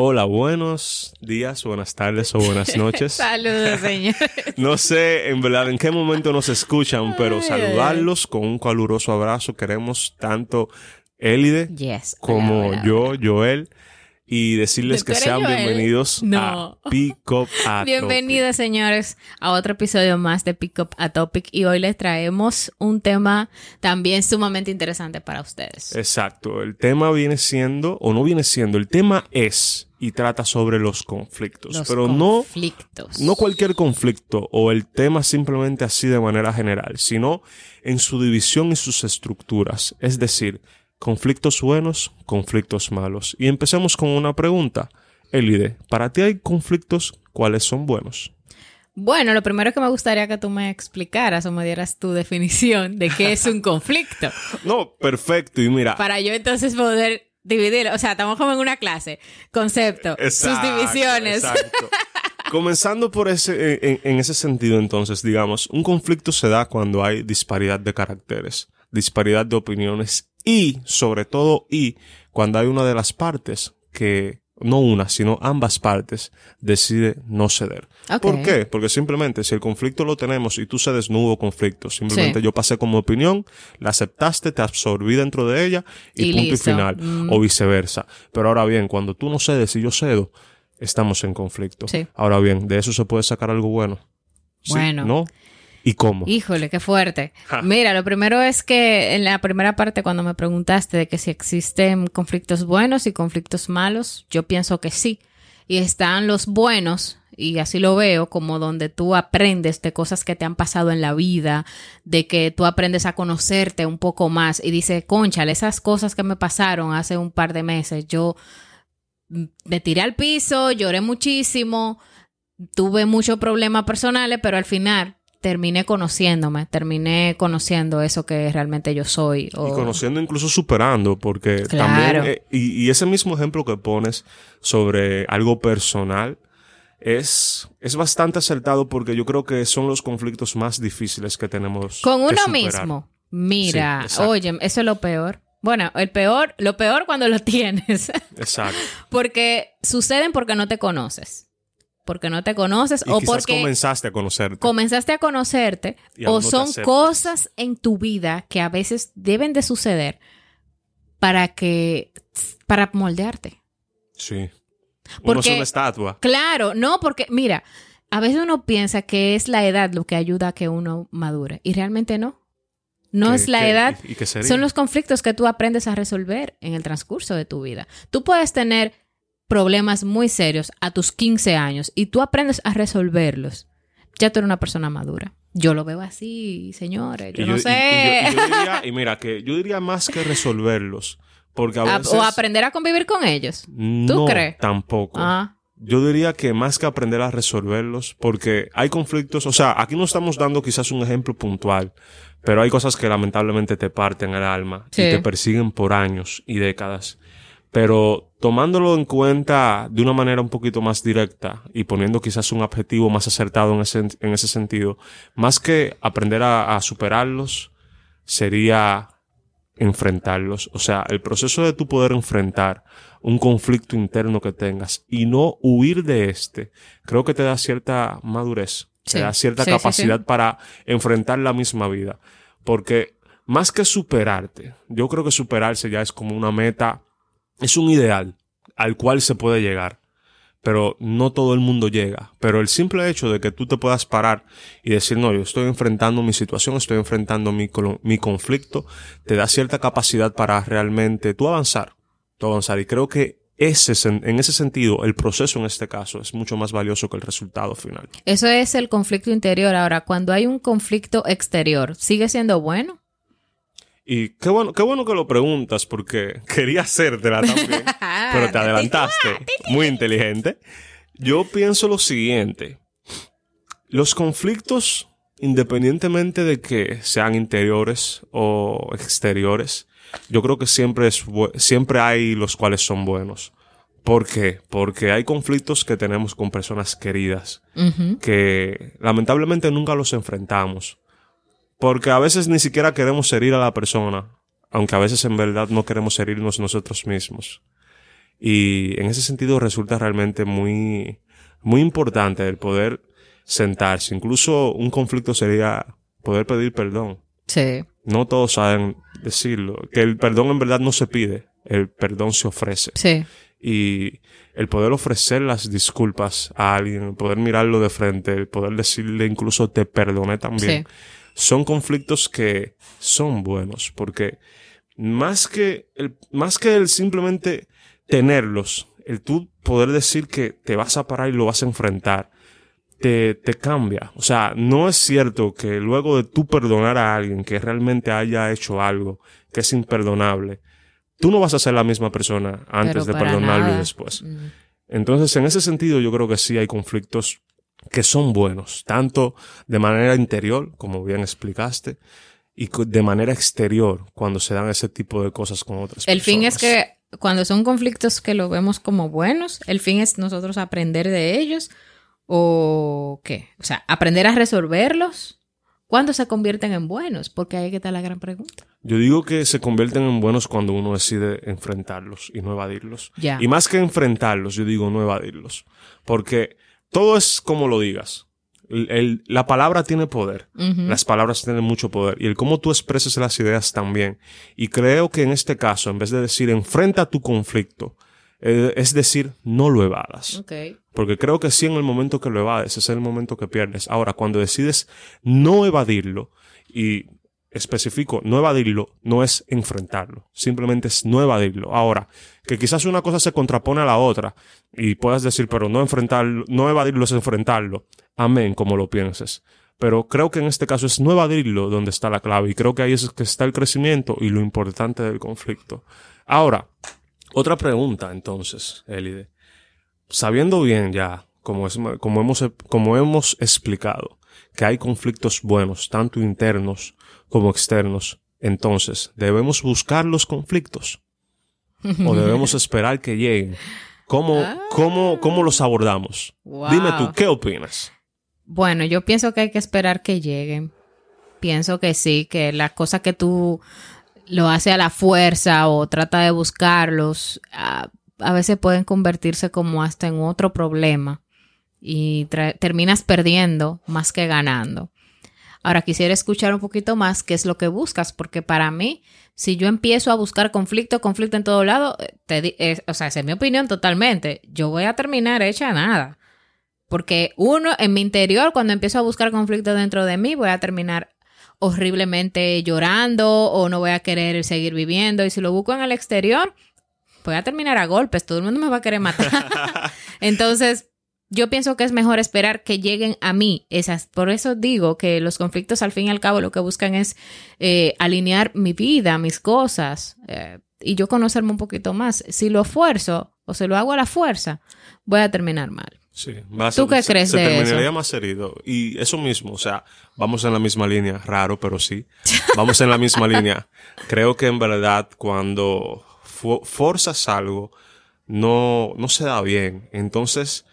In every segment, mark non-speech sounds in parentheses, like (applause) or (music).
Hola, buenos días, buenas tardes o buenas (laughs) noches. Saludos, señor. (laughs) no sé en verdad en qué momento nos escuchan, pero saludarlos con un caluroso abrazo. Queremos tanto Elide Yes. como Hola, hola, yo. Joel, y decirles ¿Tú que sean Joel? bienvenidos No. a Pick Up (laughs) a Bienvenidos, señores, a otro episodio más de Pick Up a Topic. Y hoy les traemos un tema también sumamente interesante para ustedes. Exacto, el tema viene siendo, o no viene siendo, el tema es y trata sobre los conflictos, Los pero no conflictos. No cualquier conflicto o el tema simplemente así de manera general, sino en su división y sus estructuras, es decir, conflictos buenos, conflictos malos. Y empecemos con una pregunta. Elide, ¿para ti hay conflictos cuáles son buenos? Bueno, lo primero que me gustaría que tú me explicaras o me dieras tu definición de qué es un conflicto. (laughs) No, perfecto. Y mira, para yo entonces poder dividirlo. O sea, estamos como en una clase. Concepto, sus Exacto, divisiones. exacto. (laughs) Comenzando por ese, en, en ese sentido, entonces, digamos, un conflicto se da cuando hay disparidad de caracteres, disparidad de opiniones y, sobre todo, y cuando hay una de las partes que, no una, sino ambas partes, decide no ceder. ¿Por qué? Porque simplemente si el conflicto lo tenemos y tú cedes, no hubo conflicto. Simplemente Sí. yo pasé como opinión, la aceptaste, te absorbí dentro de ella y, Y punto listo. y final. Mm. O viceversa. Pero ahora bien, cuando tú no cedes y yo cedo, estamos en conflicto. Sí. Ahora bien, ¿de eso se puede sacar algo bueno? Sí, Bueno. ¿No? ¿Y cómo? Híjole, qué fuerte. Ja. Mira, lo primero es que en la primera parte cuando me preguntaste de que si existen conflictos buenos y conflictos malos, yo pienso que sí. Y están los buenos, y así lo veo, como donde tú aprendes de cosas que te han pasado en la vida, de que tú aprendes a conocerte un poco más y dices, conchale, esas cosas que me pasaron hace un par de meses, yo me tiré al piso, lloré muchísimo, tuve muchos problemas personales, pero al final terminé conociéndome, terminé conociendo eso que realmente yo soy. o- Y conociendo, incluso superando, porque Claro. también, eh, y, y ese mismo ejemplo que pones sobre algo personal es, es bastante acertado porque yo creo que son los conflictos más difíciles que tenemos. Con uno mismo. Mira, Sí, oye, eso es lo peor. Bueno, el peor, lo peor cuando lo (laughs) tienes, Exacto. porque suceden porque no te conoces. Porque no te conoces Y o porque comenzaste a conocerte. comenzaste a conocerte o son cosas en tu vida que a veces deben de suceder para que para moldearte. Sí. Uno Porque- es una estatua. Claro, no, porque mira, a veces uno piensa que es la edad lo que ayuda a que uno madure y realmente no. No ¿Qué- es la qué- edad, y- y qué sería? son los conflictos que tú aprendes a resolver en el transcurso de tu vida. Tú puedes tener problemas muy serios a tus 15 años y tú aprendes a resolverlos. Ya tú eres una persona madura. Yo lo veo así, señores. Yo, no sé. y yo- y (laughs) diría- y mira, que yo diría más que resolverlos. Porque a A- veces. o aprender a convivir con ellos. no, crees? Tampoco. Ah, Yo diría que más que aprender a resolverlos, porque hay conflictos, o sea, aquí no estamos dando quizás un ejemplo puntual, pero hay cosas que lamentablemente te parten el alma Sí. y te persiguen por años y décadas. Pero tomándolo en cuenta de una manera un poquito más directa y poniendo quizás un objetivo más acertado en ese, en ese sentido, más que aprender a, a superarlos, sería enfrentarlos. O sea, el proceso de tu poder enfrentar un conflicto interno que tengas y no huir de este, creo que te da cierta madurez, Sí. te da cierta Sí, capacidad sí. para enfrentar la misma vida. Porque más que superarte, yo creo que superarse ya es como una meta, es un ideal al cual se puede llegar. Pero no todo el mundo llega. Pero el simple hecho de que tú te puedas parar y decir, no, yo estoy enfrentando mi situación, estoy enfrentando mi, mi conflicto, te da cierta capacidad para realmente tú avanzar. Tú avanzar. Y creo que ese, en ese sentido, el proceso en este caso es mucho más valioso que el resultado final. Eso es el conflicto interior. Ahora, cuando hay un conflicto exterior, ¿sigue siendo bueno? Y qué bueno, qué bueno que lo preguntas porque (laughs) quería hacértela también, (laughs) pero te adelantaste. Muy inteligente. Yo pienso lo siguiente. Los conflictos, independientemente de que sean interiores o exteriores, yo creo que siempre es siempre hay los cuales son buenos. ¿Por qué? Porque hay conflictos que tenemos con personas queridas Ujú. que lamentablemente nunca los enfrentamos. Porque a veces ni siquiera queremos herir a la persona, aunque a veces en verdad no queremos herirnos nosotros mismos. Y en ese sentido resulta realmente muy, muy importante el poder sentarse. Incluso un conflicto sería poder pedir perdón. Sí. No todos saben decirlo. Que el perdón en verdad no se pide, el perdón se ofrece. Sí. Y el poder ofrecer las disculpas a alguien, el poder mirarlo de frente, el poder decirle incluso te perdoné también, Sí. Son conflictos que son buenos, porque más que el, más que el simplemente tenerlos, el tú poder decir que te vas a parar y lo vas a enfrentar, te, te cambia. O sea, no es cierto que luego de tú perdonar a alguien que realmente haya hecho algo que es imperdonable, tú no vas a ser la misma persona antes Pero de perdonarlo y después. Mm. Entonces, en ese sentido, yo creo que sí hay conflictos que son buenos, tanto de manera interior, como bien explicaste, y de manera exterior, cuando se dan ese tipo de cosas con otras El fin es personas. que cuando son conflictos que lo vemos como buenos, el fin es nosotros aprender de ellos o qué? O sea, aprender a resolverlos. ¿Cuándo se convierten en buenos? Porque ahí está la gran pregunta. Yo digo que se convierten en buenos cuando uno decide enfrentarlos y no evadirlos. Ya. Y más que enfrentarlos, yo digo no evadirlos. Porque todo es como lo digas. El- el- la palabra tiene poder. Las palabras tienen mucho poder y el cómo tú expreses las ideas también. Y creo que en este caso, en vez de decir enfrenta tu conflicto, eh, es decir, no lo evadas. Porque creo que sí en el momento que lo evades, es el momento que pierdes. Ahora, cuando decides no evadirlo, y especifico, no evadirlo, no es enfrentarlo, simplemente es no evadirlo. Ahora, que quizás una cosa se contrapone a la otra, y puedas decir, pero no enfrentarlo, no evadirlo es enfrentarlo. Amén, como lo pienses. Pero creo que en este caso es no evadirlo donde está la clave, y creo que ahí es que está el crecimiento y lo importante del conflicto. Ahora, otra pregunta entonces, Elide sabiendo bien ya, como, es, como, hemos, como hemos explicado, que hay conflictos buenos, tanto internos como externos, entonces, ¿debemos buscar los conflictos? ¿O debemos (laughs) esperar que lleguen? ¿Cómo, cómo, cómo los abordamos? Wow. Dime tú, ¿qué opinas? Bueno, yo pienso que hay que esperar que lleguen. Pienso que sí, que las cosas que tú lo haces a la fuerza o trata de buscarlos, a, a veces pueden convertirse como hasta en otro problema y terminas perdiendo más que ganando. Ahora quisiera escuchar un poquito más qué es lo que buscas, porque para mí, si yo empiezo a buscar conflicto, conflicto en todo lado, eh, te eh, o sea, esa es mi opinión totalmente, yo voy a terminar hecha nada. Porque uno, en mi interior, cuando empiezo a buscar conflicto dentro de mí, voy a terminar horriblemente llorando o no voy a querer seguir viviendo. Y si lo busco en el exterior, voy a terminar a golpes. Todo el mundo me va a querer matar. (laughs) Entonces, yo pienso que es mejor esperar que lleguen a mí esas. Por eso digo que los conflictos, al fin y al cabo, lo que buscan es eh, alinear mi vida, mis cosas. eh, y yo conocerme un poquito más. Si lo esfuerzo o se lo hago a la fuerza, voy a terminar mal. Sí, va a ¿Tú qué se- crees se de terminaría eso? más herido. Y eso mismo, o sea, vamos en la misma línea, raro, pero sí. Vamos en la misma (laughs) línea. Creo que en verdad cuando fu- forzas algo, no, no se da bien. Entonces,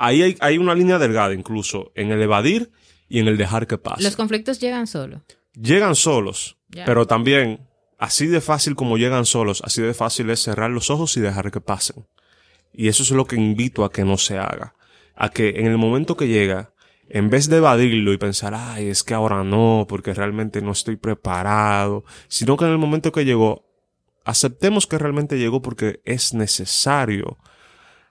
ahí hay, hay una línea delgada incluso en el evadir y en el dejar que pase. Los conflictos llegan solos. Llegan solos, pero también, así de fácil como llegan solos, así de fácil es cerrar los ojos y dejar que pasen. Y eso es lo que invito a que no se haga. A que en el momento que llega, en vez de evadirlo y pensar, ay, es que ahora no, porque realmente no estoy preparado, sino que en el momento que llegó, aceptemos que realmente llegó porque es necesario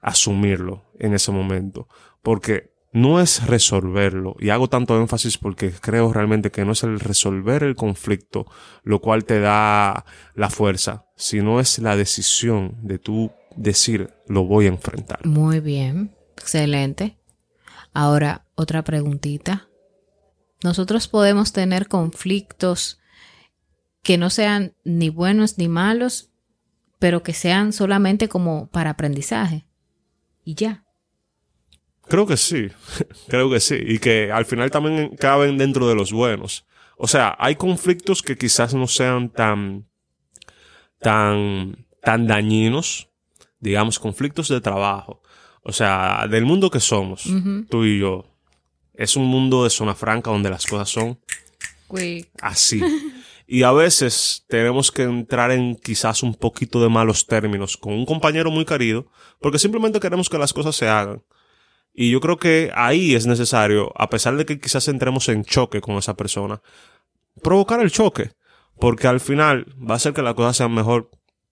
asumirlo en ese momento. Porque no es resolverlo, y hago tanto énfasis porque creo realmente que no es el resolver el conflicto lo cual te da la fuerza, sino es la decisión de tú decir, lo voy a enfrentar. Muy bien, excelente. Ahora, otra preguntita. Nosotros podemos tener conflictos que no sean ni buenos ni malos, pero que sean solamente como para aprendizaje. Y ya. Creo que sí, creo que sí, y que al final también caben dentro de los buenos. O sea, hay conflictos que quizás no sean tan, tan, tan dañinos, digamos, conflictos de trabajo. O sea, del mundo que somos, tú y yo, es un mundo de zona franca donde las cosas son así. Y a veces tenemos que entrar en quizás un poquito de malos términos con un compañero muy querido, porque simplemente queremos que las cosas se hagan. Y yo creo que ahí es necesario, a pesar de que quizás entremos en choque con esa persona, provocar el choque. Porque al final va a hacer que las cosas sean mejor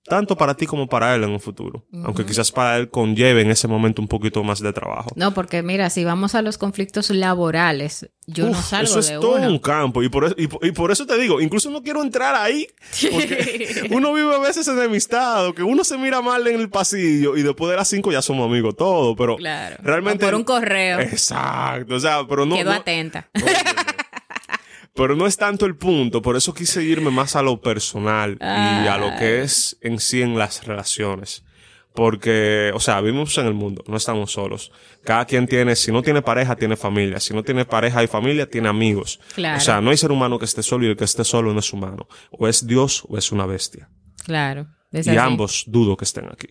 tanto para ti como para él en un futuro. Aunque quizás para él conlleve en ese momento un poquito más de trabajo. No, porque mira, si vamos a los conflictos laborales, yo no salgo eso es de todo uno. un campo. Y por, eso, y, y por eso te digo, incluso no quiero entrar ahí. Porque (laughs) uno vive a veces enemistado, que uno se mira mal en el pasillo y después de las cinco ya somos amigos todos. Pero Claro. realmente. O por un correo. Exacto. O sea, pero no. Quedo no- atenta. Pero no es tanto el punto, por eso quise irme más a lo personal y a lo que es en sí en las relaciones. Porque, o sea, vivimos en el mundo, no estamos solos. Cada quien tiene, si no tiene pareja, tiene familia. Si no tiene pareja y familia, tiene amigos. Claro. O sea, no hay ser humano que esté solo y el que esté solo no es humano. O es Dios o es una bestia. Claro. es y ambos dudo que estén aquí.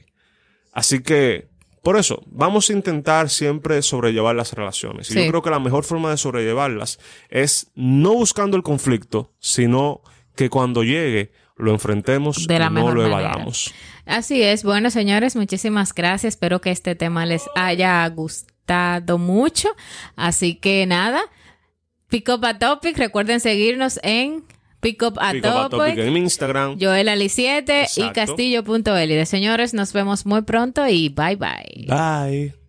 Así que, por eso, vamos a intentar siempre sobrellevar las relaciones. Y Sí. yo creo que la mejor forma de sobrellevarlas es no buscando el conflicto, sino que cuando llegue lo enfrentemos De la y no lo manera. evadamos. Así es. Bueno, señores, muchísimas gracias. Espero que este tema les haya gustado mucho. Así que nada, Pick Up a Topic. Recuerden seguirnos en Pick Up a Pick a topic en mi Instagram. Joel Ali 7 y. Castillo.eli. De señores, nos vemos muy pronto y bye bye. Bye.